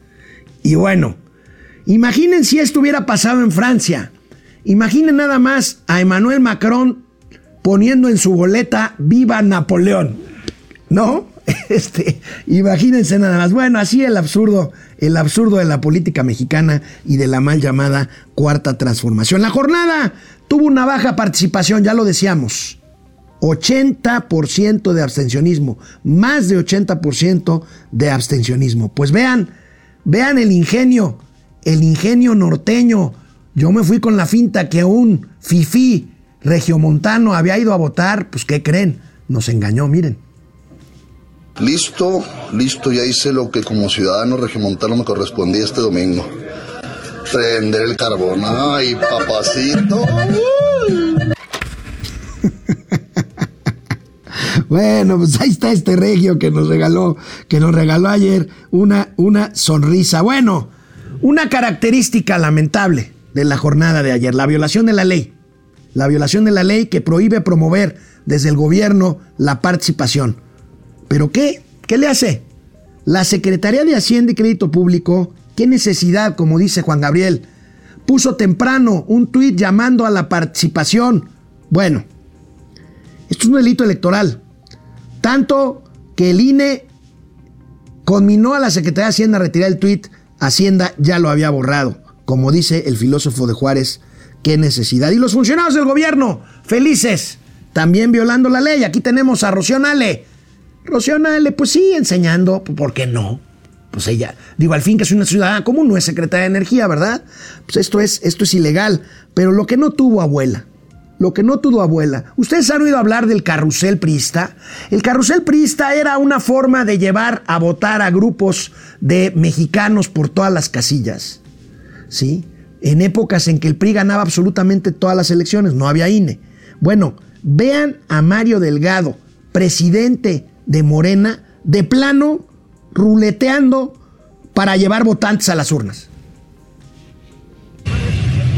Y bueno, imaginen si esto hubiera pasado en Francia. Imaginen nada más a Emmanuel Macron poniendo en su boleta Viva Napoleón. ¿No? Este, imagínense nada más. Bueno, así el absurdo, el absurdo de la política mexicana y de la mal llamada cuarta transformación. La jornada tuvo una baja participación, ya lo decíamos. 80% de abstencionismo, más de 80% de abstencionismo. Pues vean, vean el ingenio, el ingenio norteño. Yo me fui con la finta que un fifí regiomontano había ido a votar, pues ¿qué creen? Nos engañó, miren. Listo, listo, ya hice lo que como ciudadano regiomontano me correspondía este domingo. Prender el carbón. Ay, papacito. Bueno, pues ahí está este regio que nos regaló, que nos regaló ayer una, una sonrisa. Bueno, una característica lamentable de la jornada de ayer, la violación de la ley. La violación de la ley que prohíbe promover desde el gobierno la participación. ¿Pero qué? ¿Qué le hace? La Secretaría de Hacienda y Crédito Público, qué necesidad, como dice Juan Gabriel, puso temprano un tuit llamando a la participación. Bueno, esto es un delito electoral. Tanto que el INE conminó a la Secretaría de Hacienda a retirar el tuit, Hacienda ya lo había borrado. Como dice el filósofo de Juárez, qué necesidad. Y los funcionarios del gobierno, felices, también violando la ley. Aquí tenemos a Rocío Nale. Rocío Nale, pues sí, enseñando, ¿por qué no? Pues ella, digo, al fin que es una ciudadana común, no es secretaria de energía, ¿verdad? Pues esto es, esto es ilegal. Pero lo que no tuvo abuela, lo que no tuvo abuela. ¿Ustedes han oído hablar del carrusel priista? El carrusel priista era una forma de llevar a votar a grupos de mexicanos por todas las casillas. ¿Sí? En épocas en que el PRI ganaba absolutamente todas las elecciones, no había INE. Bueno, vean a Mario Delgado, presidente de Morena de plano ruleteando para llevar votantes a las urnas.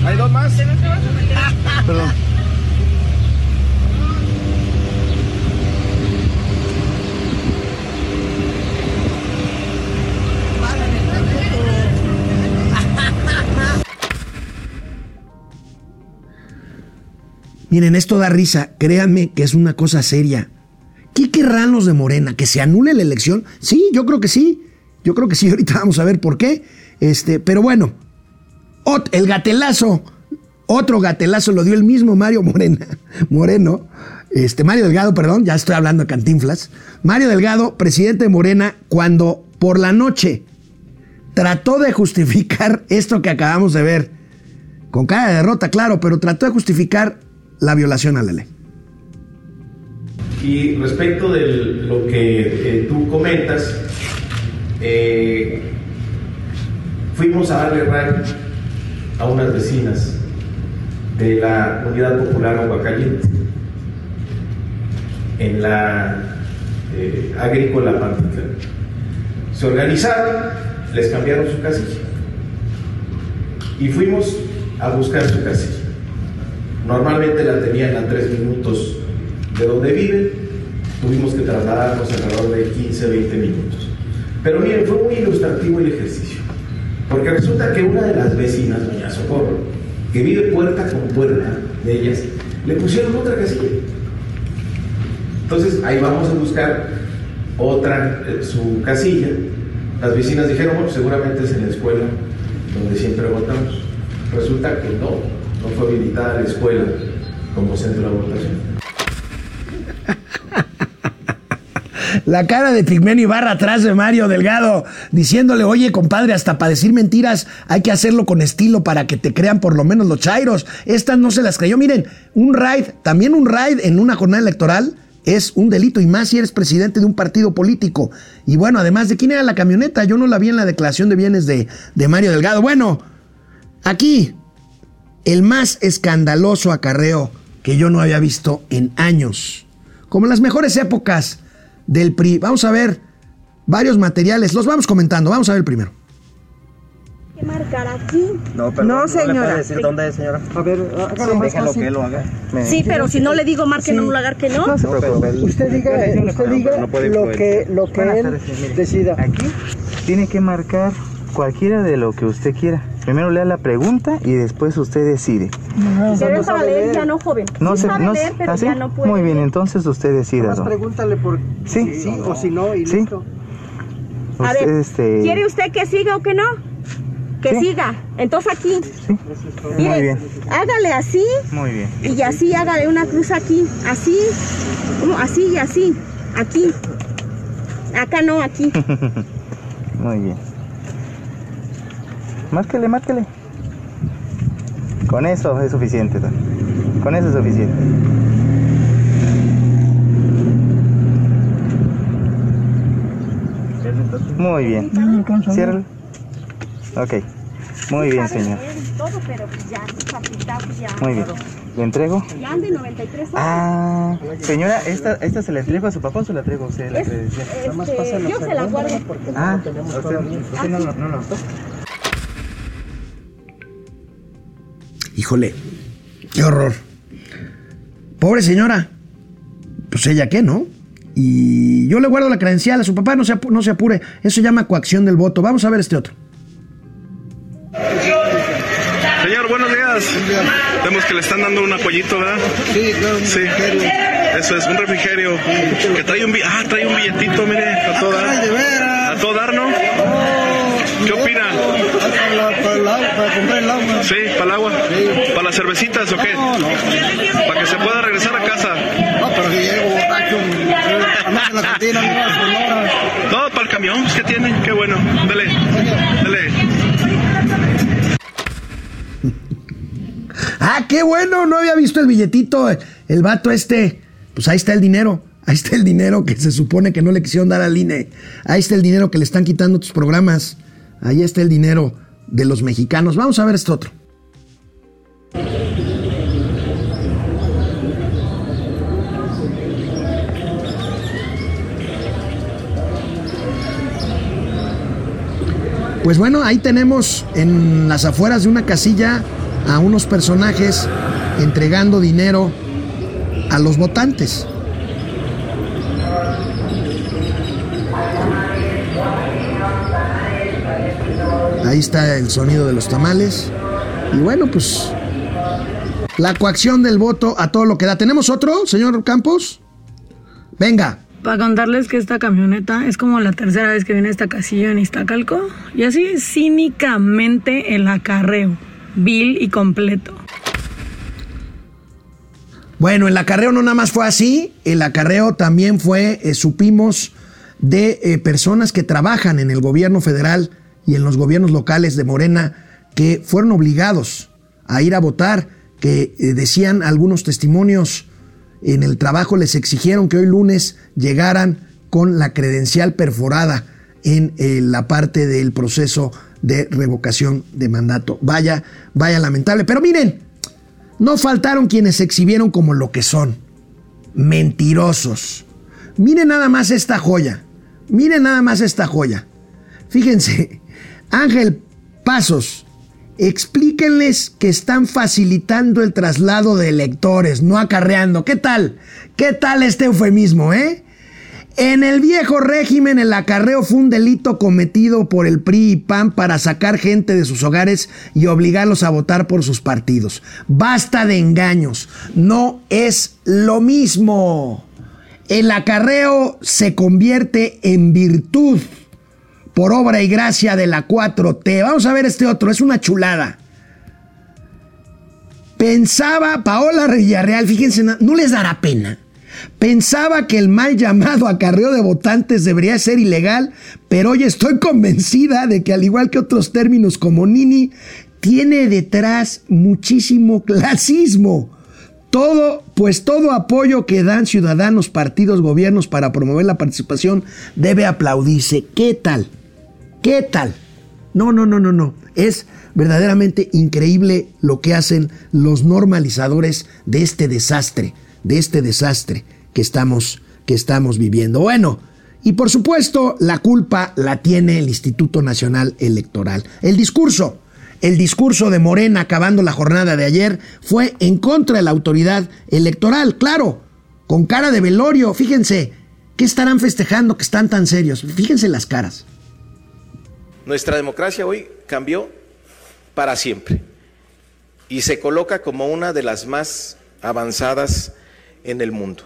¿Hay dos más? Perdón. Miren, esto da risa, créanme que es una cosa seria. ¿Qué querrán los de Morena? ¿Que se anule la elección? Sí, yo creo que sí. Yo creo que sí. Ahorita vamos a ver por qué. Este, pero bueno, el gatelazo, otro gatelazo lo dio el mismo Mario Morena, Moreno, este, Mario Delgado, perdón, ya estoy hablando de Cantinflas. Mario Delgado, presidente de Morena, cuando por la noche trató de justificar esto que acabamos de ver, con cara de derrota, claro, pero trató de justificar la violación a la ley. Y respecto de lo que tú comentas, eh, fuimos a darle a unas vecinas de la Unidad Popular Aguacaliente en la eh, agrícola Pantitlán. Se organizaron, les cambiaron su casilla y fuimos a buscar su casilla. Normalmente la tenían a tres minutos de donde viven, tuvimos que trasladarnos alrededor de 15, 20 minutos. Pero miren, fue muy ilustrativo el ejercicio, porque resulta que una de las vecinas, doña Socorro, que vive puerta con puerta de ellas, le pusieron otra casilla. Entonces ahí vamos a buscar otra, eh, su casilla. Las vecinas dijeron, bueno, seguramente es en la escuela donde siempre votamos. Resulta que no, no fue habilitada la escuela como centro de votación. La cara de Pigmenio Ibarra atrás de Mario Delgado, diciéndole, oye, compadre, hasta para decir mentiras hay que hacerlo con estilo para que te crean por lo menos los chairos. Estas no se las creyó. Miren, un raid, también un raid en una jornada electoral es un delito, y más si eres presidente de un partido político. Y bueno, además, ¿de quién era la camioneta? Yo no la vi en la declaración de bienes de, de Mario Delgado. Bueno, aquí, el más escandaloso acarreo que yo no había visto en años. Como en las mejores épocas del PRI. Vamos a ver varios materiales, los vamos comentando. Vamos a ver primero. que marcar aquí. No, pero No, no le puede señora. decir dónde es, señora? A ver, más déjalo que lo haga. Me- Sí, pero si no le digo marque en Sí. un lugar que no. No se preocupe. Usted diga, usted diga lo que, lo que él sí, decida. Aquí tiene que marcar cualquiera de lo que usted quiera. Primero lea la pregunta y después usted decide. Pero para leer ya no, joven. No Sí se, sabe no, leer, pero ¿ah, ya no puede. Muy bien, entonces usted decida. Don. pregúntale por Sí. si sí o si no y Sí. listo. A Usted, ver, este, ¿quiere usted que siga o que no? Que Sí. siga. Entonces aquí. Muy Mire, bien, hágale así muy bien. y así hágale una cruz aquí. Así. Así y así. Aquí. Acá no, aquí. Muy bien. Márquele, márquele. Con eso es suficiente. don. Con eso es suficiente. Muy bien. Ciérralo. Ok. Muy bien, señor. pues. Muy bien. ¿Le entrego? Ya ande 93 años. Ah, señora, ¿esta, ¿esta se la entrego a su papá o se la entrego a usted la este, yo se la guardo. Ah, ¿usted, usted no, no Híjole, qué horror. Pobre señora. Pues ella qué, ¿no? Y yo le guardo la credencial a su papá, no se, apu- no se apure. Eso se llama coacción del voto. Vamos a ver este otro. Señor, buenos días. Vemos que le están dando un apoyito, ¿verdad? Sí, claro, un Sí. refrigerio. Eso es, un refrigerio. Que trae un, ah, trae un billetito, mire, a todo dar. A todo dar, ¿no? ¿Qué opina? Para, la- para el agua, para comprar el agua. Sí, para el agua. ¿Para las cervecitas o qué? No, no. Para que se pueda regresar a casa. No, pero si llego borracho, en la cantina, no, para el camión, pues, ¿qué tiene? Qué bueno. Dele, dele. Ah, qué bueno, no había visto el billetito. El vato este, pues ahí está el dinero. Ahí está el dinero que se supone que no le quisieron dar al INE. Ahí está el dinero que le están quitando tus programas. Ahí está el dinero de los mexicanos. Vamos a ver este otro. Pues bueno, ahí tenemos en las afueras de una casilla a unos personajes entregando dinero a los votantes. Ahí está el sonido de los tamales. Y bueno, pues La coacción del voto a todo lo que da. ¿Tenemos otro, señor Campos? Venga. Para contarles que esta camioneta es como la tercera vez que viene a esta casilla en Iztacalco. Y así cínicamente el acarreo. Vil y completo. Bueno, el acarreo no nada más fue así, el acarreo también fue, eh, supimos, de eh, personas que trabajan en el gobierno federal y en los gobiernos locales de Morena que fueron obligados a ir a votar, que eh, decían algunos testimonios en el trabajo les exigieron que hoy lunes llegaran con la credencial perforada en la parte del proceso de revocación de mandato. Vaya, vaya lamentable. Pero miren, no faltaron quienes se exhibieron como lo que son, mentirosos. Miren nada más esta joya, miren nada más esta joya. Fíjense, Ángel Pasos, explíquenles que están facilitando el traslado de electores, no acarreando. ¿Qué tal? ¿Qué tal este eufemismo, eh? En el viejo régimen, el acarreo fue un delito cometido por el PRI y PAN para sacar gente de sus hogares y obligarlos a votar por sus partidos. Basta de engaños, no es lo mismo. El acarreo se convierte en virtud por obra y gracia de la 4T. Vamos a ver este otro, es una chulada. Pensaba Paola Villarreal, fíjense, no les dará pena Pensaba que el mal llamado acarreo de votantes debería ser ilegal, pero hoy estoy convencida de que al igual que otros términos como Nini, tiene detrás muchísimo clasismo. Todo, pues todo apoyo que dan ciudadanos, partidos, gobiernos para promover la participación debe aplaudirse. ¿Qué tal? ¿Qué tal? No, no, no, no, no. Es verdaderamente increíble lo que hacen los normalizadores de este desastre de este desastre que estamos, que estamos viviendo. Bueno, y por supuesto la culpa la tiene el Instituto Nacional Electoral. El discurso, el discurso de Morena acabando la jornada de ayer fue en contra de la autoridad electoral, claro, con cara de velorio. Fíjense, ¿qué estarán festejando que están tan serios? Fíjense las caras. Nuestra democracia hoy cambió para siempre y se coloca como una de las más avanzadas en el mundo.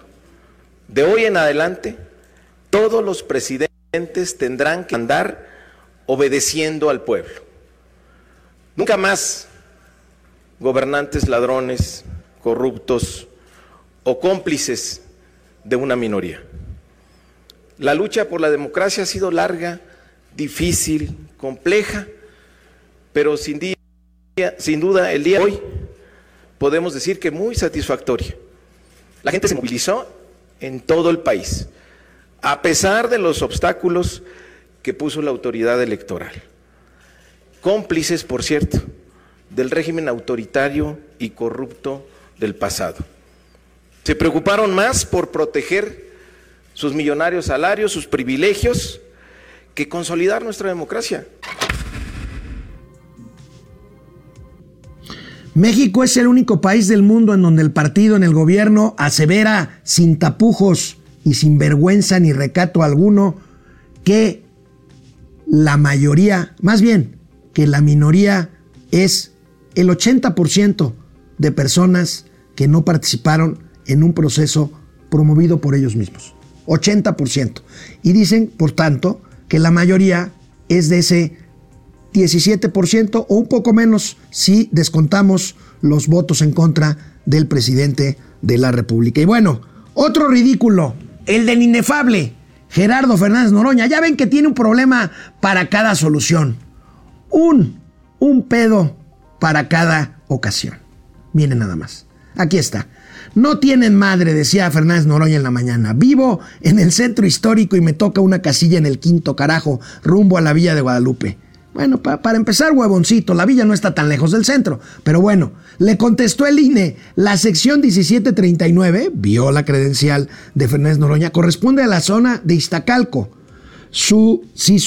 De hoy en adelante, todos los presidentes tendrán que andar obedeciendo al pueblo. Nunca más gobernantes ladrones, corruptos o cómplices de una minoría. La lucha por la democracia ha sido larga, difícil, compleja, pero sin, día, sin duda el día de hoy podemos decir que muy satisfactoria. La gente se movilizó en todo el país, a pesar de los obstáculos que puso la autoridad electoral. Cómplices, por cierto, del régimen autoritario y corrupto del pasado. Se preocuparon más por proteger sus millonarios salarios, sus privilegios, que consolidar nuestra democracia. México es el único país del mundo en donde el partido en el gobierno asevera sin tapujos y sin vergüenza ni recato alguno que la mayoría, más bien que la minoría es el 80% de personas que no participaron en un proceso promovido por ellos mismos. 80%. Y dicen, por tanto, que la mayoría es de ese 17% o un poco menos si descontamos los votos en contra del presidente de la República. Y bueno, otro ridículo, el del inefable Gerardo Fernández Noroña. Ya ven que tiene un problema para cada solución. Un, un pedo para cada ocasión. Miren nada más. Aquí está. No tienen madre, decía Fernández Noroña en la mañana. Vivo en el centro histórico y me toca una casilla en el quinto carajo, rumbo a la Villa de Guadalupe. Bueno, para empezar, huevoncito, la villa no está tan lejos del centro. Pero bueno, le contestó el INE, la sección 1739, vio la credencial de Fernández Noroña, corresponde a la zona de Iztacalco. Su, si,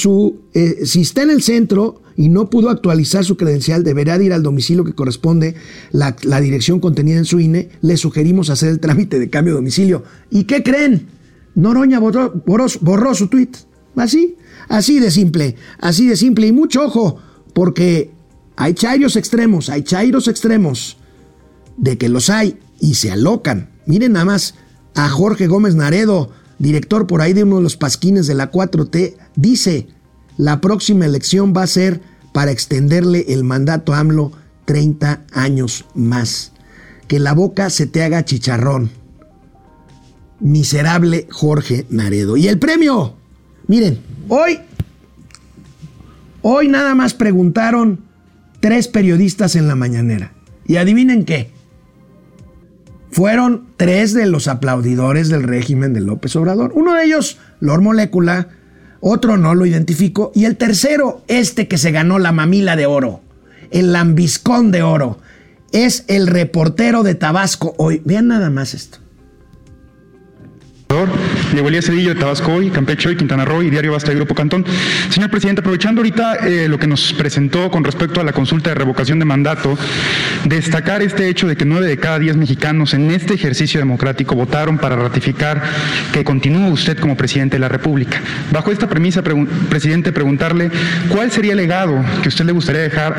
eh, si está en el centro y no pudo actualizar su credencial, deberá de ir al domicilio que corresponde la, dirección contenida en su INE. Le sugerimos hacer el trámite de cambio de domicilio. ¿Y qué creen? Noroña borró su tweet. Así, así de simple, así de simple. Y mucho ojo, porque hay chairos extremos, hay chairos extremos de que los hay y se alocan. Miren nada más a Jorge Gómez Naredo, director por ahí de uno de los pasquines de la 4T, dice, la próxima elección va a ser para extenderle el mandato a AMLO 30 años más. Que la boca se te haga chicharrón. Miserable Jorge Naredo. Y el premio, miren, hoy, hoy nada más preguntaron tres periodistas en la mañanera. Y adivinen qué. Fueron tres de los aplaudidores del régimen de López Obrador. Uno de ellos, Lord Molécula, otro no lo identifico, y el tercero, este que se ganó la mamila de oro, el lambiscón de oro, es el reportero de Tabasco hoy. Vean nada más esto. Diego Elías Cedillo de Tabasco hoy, Campeche hoy, Quintana Roo y Diario Basta de Grupo Cantón. Señor presidente, aprovechando ahorita eh, lo que nos presentó con respecto a la consulta de revocación de mandato, destacar este hecho de que nueve de cada diez mexicanos en este ejercicio democrático votaron para ratificar que continúa usted como presidente de la República. Bajo esta premisa, presidente, preguntarle cuál sería el legado que usted le gustaría dejar.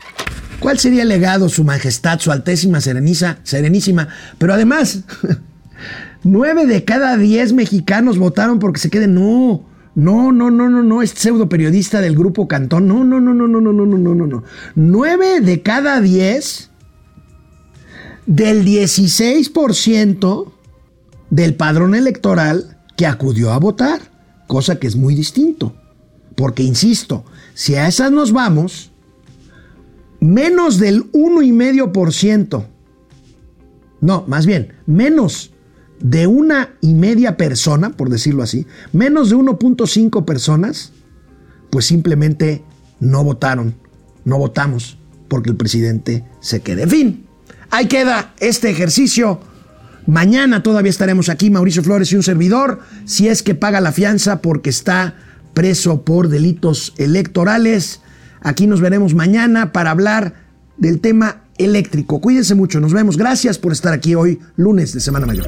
¿Cuál sería el legado, Su Majestad, Su Altésima Sereniza, Serenísima? Pero además, nueve de cada diez mexicanos votaron porque se queden. No, no, no, no, no, no, es pseudo periodista del grupo Cantón. No, no, no, no, no, no, no, no, no, no, no. Nueve de cada diez del 16% del padrón electoral que acudió a votar, cosa que es muy distinto. Porque, insisto, si a esas nos vamos, menos del 1,5%, no, más bien, menos de una y media persona, por decirlo así, menos de 1.5 personas, pues simplemente no votaron, no votamos porque el presidente se quede. En fin, ahí queda este ejercicio. Mañana todavía estaremos aquí, Mauricio Flores y un servidor, si es que paga la fianza porque está preso por delitos electorales. Aquí nos veremos mañana para hablar del tema eléctrico. Cuídense mucho, nos vemos. Gracias por estar aquí hoy, lunes de Semana Mayor.